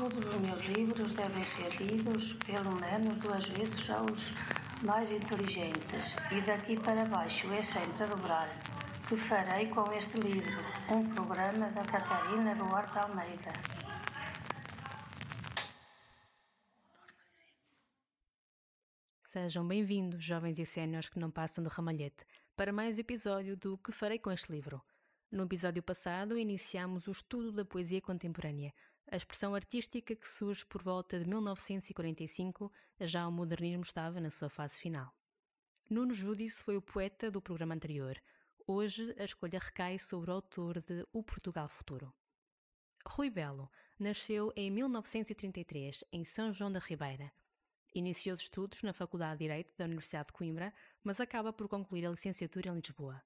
Todos os meus livros devem ser lidos pelo menos duas vezes aos mais inteligentes, e daqui para baixo é sempre a dobrar. Que farei com este livro? Um programa da Catarina Duarte Almeida. Sejam bem-vindos, jovens e séniores que não passam do ramalhete, para mais episódio do Que Farei com este livro. No episódio passado, iniciamos o estudo da poesia contemporânea, a expressão artística que surge por volta de 1945, já o modernismo estava na sua fase final. Nuno Judice foi o poeta do programa anterior. Hoje a escolha recai sobre o autor de O Portugal Futuro. Rui Belo nasceu em 1933 em São João da Ribeira. Iniciou os estudos na Faculdade de Direito da Universidade de Coimbra, mas acaba por concluir a licenciatura em Lisboa.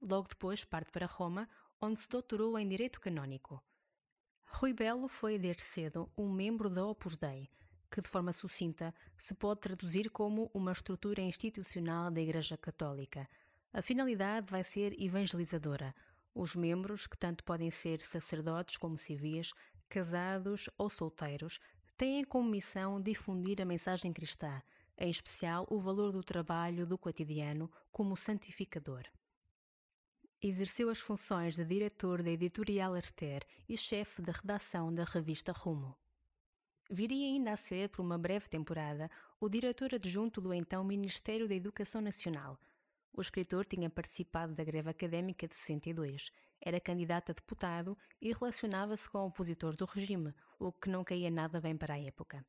Logo depois parte para Roma, onde se doutorou em Direito Canónico. Rui Belo foi desde cedo um membro da Opus Dei, que de forma sucinta se pode traduzir como uma estrutura institucional da Igreja Católica. A finalidade vai ser evangelizadora. Os membros, que tanto podem ser sacerdotes como civis, casados ou solteiros, têm como missão difundir a mensagem cristã, em especial o valor do trabalho do cotidiano como santificador. Exerceu as funções de diretor da editorial Arter e chefe da redação da revista Rumo. Viria ainda a ser, por uma breve temporada, o diretor adjunto do então Ministério da Educação Nacional. O escritor tinha participado da greve académica de 62, era candidato a deputado e relacionava-se com opositores do regime, o que não caía nada bem para a época.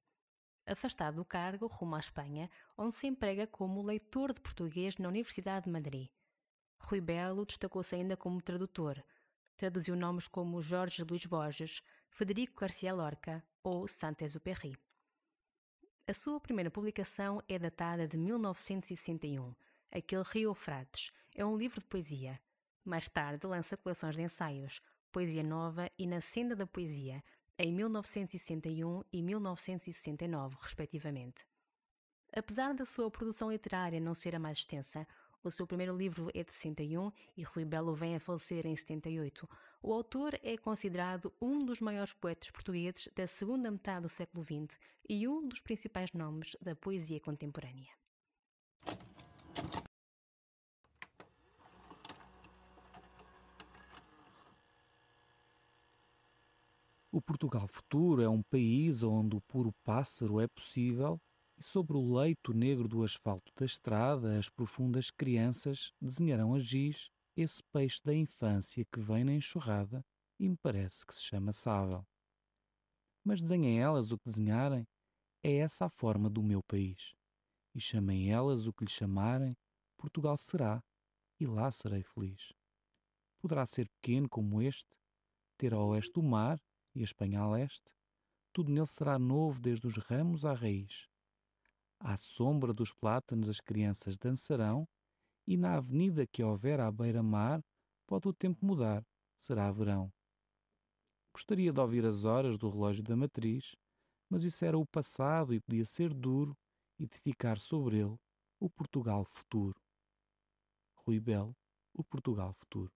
Afastado do cargo, rumo à Espanha, onde se emprega como leitor de português na Universidade de Madrid. Rui Belo destacou-se ainda como tradutor. Traduziu nomes como Jorge Luís Borges, Federico Garcia Lorca ou Saint-Exupéry. A sua primeira publicação é datada de 1961. Aquele Rio Frates é um livro de poesia. Mais tarde lança coleções de ensaios, Poesia Nova e Na Senda da Poesia, em 1961 e 1969, respectivamente. Apesar da sua produção literária não ser a mais extensa, o seu primeiro livro é de 61 e Rui Belo vem a falecer em 78. O autor é considerado um dos maiores poetas portugueses da segunda metade do século XX e um dos principais nomes da poesia contemporânea. O Portugal futuro é um país onde o puro pássaro é possível e sobre o leito negro do asfalto da estrada as profundas crianças desenharão a giz esse peixe da infância que vem na enxurrada e me parece que se chama sábel. Mas desenhem elas o que desenharem, é essa a forma do meu país. E chamem elas o que lhe chamarem, Portugal será, e lá serei feliz. Poderá ser pequeno como este, ter ao oeste o mar e a Espanha a leste, tudo nele será novo desde os ramos à raiz à sombra dos plátanos as crianças dançarão, e na avenida que houver à beira-mar pode o tempo mudar, será verão. Gostaria de ouvir as horas do relógio da matriz, mas isso era o passado e podia ser duro e de ficar sobre ele o Portugal futuro. Rui Belo, o Portugal futuro.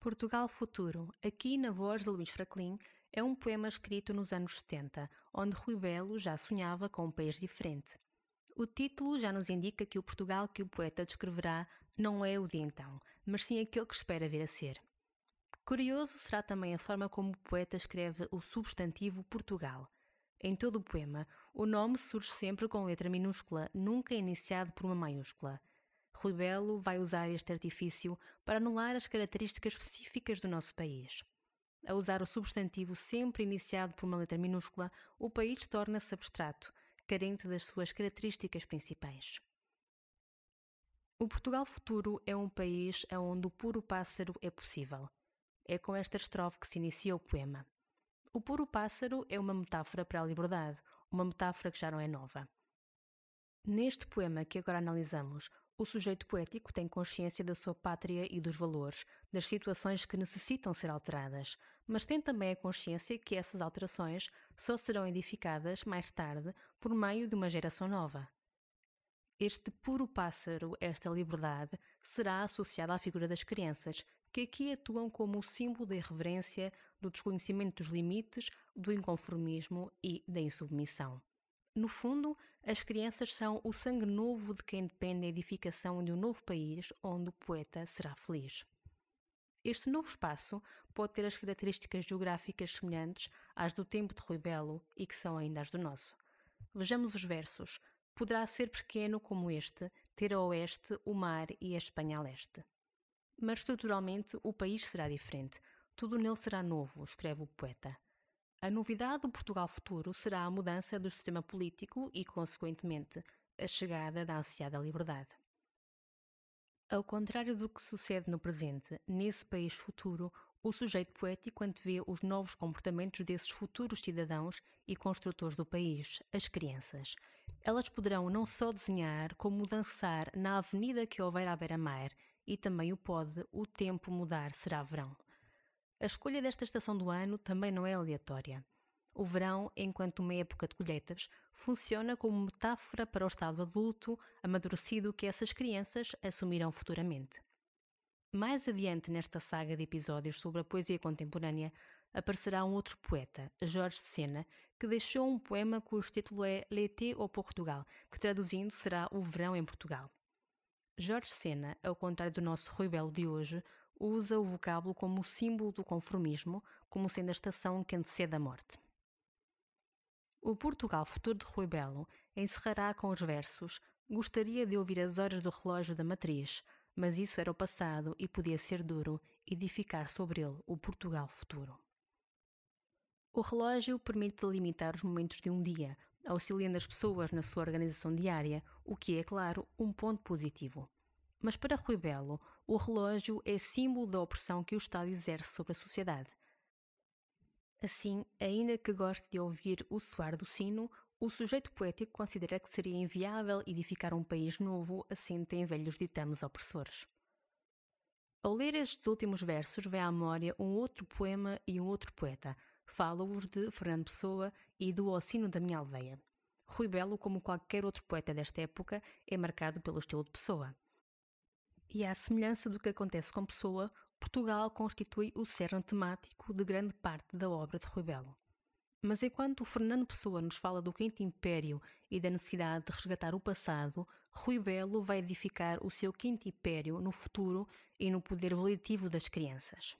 Portugal Futuro, aqui na voz de Luís Fraclin, é um poema escrito nos anos 70, onde Rui Belo já sonhava com um país diferente. O título já nos indica que o Portugal que o poeta descreverá não é o de então, mas sim aquele que espera vir a ser. Curioso será também a forma como o poeta escreve o substantivo Portugal. Em todo o poema, o nome surge sempre com letra minúscula, nunca iniciado por uma maiúscula. Rui Belo vai usar este artifício para anular as características específicas do nosso país. A usar o substantivo sempre iniciado por uma letra minúscula, o país torna-se abstrato, carente das suas características principais. O Portugal futuro é um país onde o puro pássaro é possível. É com esta estrofe que se inicia o poema. O puro pássaro é uma metáfora para a liberdade, uma metáfora que já não é nova. Neste poema que agora analisamos, o sujeito poético tem consciência da sua pátria e dos valores, das situações que necessitam ser alteradas, mas tem também a consciência que essas alterações só serão edificadas mais tarde por meio de uma geração nova. Este puro pássaro, esta liberdade, será associada à figura das crianças, que aqui atuam como o símbolo da irreverência, do desconhecimento dos limites, do inconformismo e da insubmissão. No fundo, as crianças são o sangue novo de quem depende da edificação de um novo país onde o poeta será feliz. Este novo espaço pode ter as características geográficas semelhantes às do tempo de Rui Belo e que são ainda as do nosso. Vejamos os versos. Poderá ser pequeno como este, ter a oeste o mar e a Espanha a leste. Mas estruturalmente o país será diferente. Tudo nele será novo, escreve o poeta. A novidade do Portugal futuro será a mudança do sistema político e, consequentemente, a chegada da ansiada liberdade. Ao contrário do que sucede no presente, nesse país futuro, o sujeito poético antevê os novos comportamentos desses futuros cidadãos e construtores do país, as crianças. Elas poderão não só desenhar, como dançar na avenida que houver à beira-mar, e também o pode, o tempo mudar será verão. A escolha desta estação do ano também não é aleatória. O verão, enquanto uma época de colheitas, funciona como metáfora para o estado adulto, amadurecido que essas crianças assumirão futuramente. Mais adiante nesta saga de episódios sobre a poesia contemporânea, aparecerá um outro poeta, Jorge Sena, que deixou um poema cujo título é L'été au Portugal, que traduzindo será O Verão em Portugal. Jorge Sena, ao contrário do nosso Rui Belo de hoje, usa o vocábulo como símbolo do conformismo, como sendo a estação que antecede a morte. O Portugal Futuro de Rui Belo encerrará com os versos Gostaria de ouvir as horas do relógio da matriz, mas isso era o passado e podia ser duro edificar sobre ele o Portugal futuro. O relógio permite delimitar os momentos de um dia, auxiliando as pessoas na sua organização diária, o que é, claro, um ponto positivo. Mas para Rui Belo, o relógio é símbolo da opressão que o Estado exerce sobre a sociedade. Assim, ainda que goste de ouvir o soar do sino, o sujeito poético considera que seria inviável edificar um país novo assente em velhos ditames opressores. Ao ler estes últimos versos, vem à memória um outro poema e um outro poeta. Falo-vos de Fernando Pessoa e do Ocino da Minha Aldeia. Rui Belo, como qualquer outro poeta desta época, é marcado pelo estilo de Pessoa. E à semelhança do que acontece com Pessoa, Portugal constitui o cerne temático de grande parte da obra de Rui Belo. Mas enquanto Fernando Pessoa nos fala do quinto império e da necessidade de resgatar o passado, Rui Belo vai edificar o seu quinto império no futuro e no poder volitivo das crianças.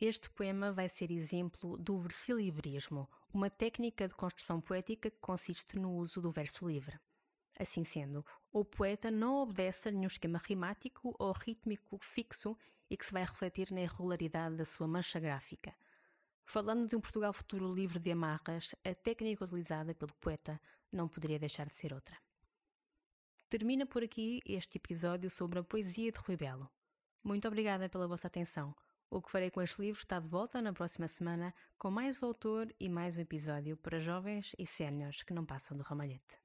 Este poema vai ser exemplo do versilibrismo, uma técnica de construção poética que consiste no uso do verso livre. Assim sendo, o poeta não obedece a nenhum esquema rimático ou rítmico fixo e que se vai refletir na irregularidade da sua mancha gráfica. Falando de um Portugal futuro livre de amarras, a técnica utilizada pelo poeta não poderia deixar de ser outra. Termina por aqui este episódio sobre a poesia de Rui Belo. Muito obrigada pela vossa atenção. O que farei com este livro está de volta na próxima semana com mais um autor e mais um episódio para jovens e séniores que não passam do ramalhete.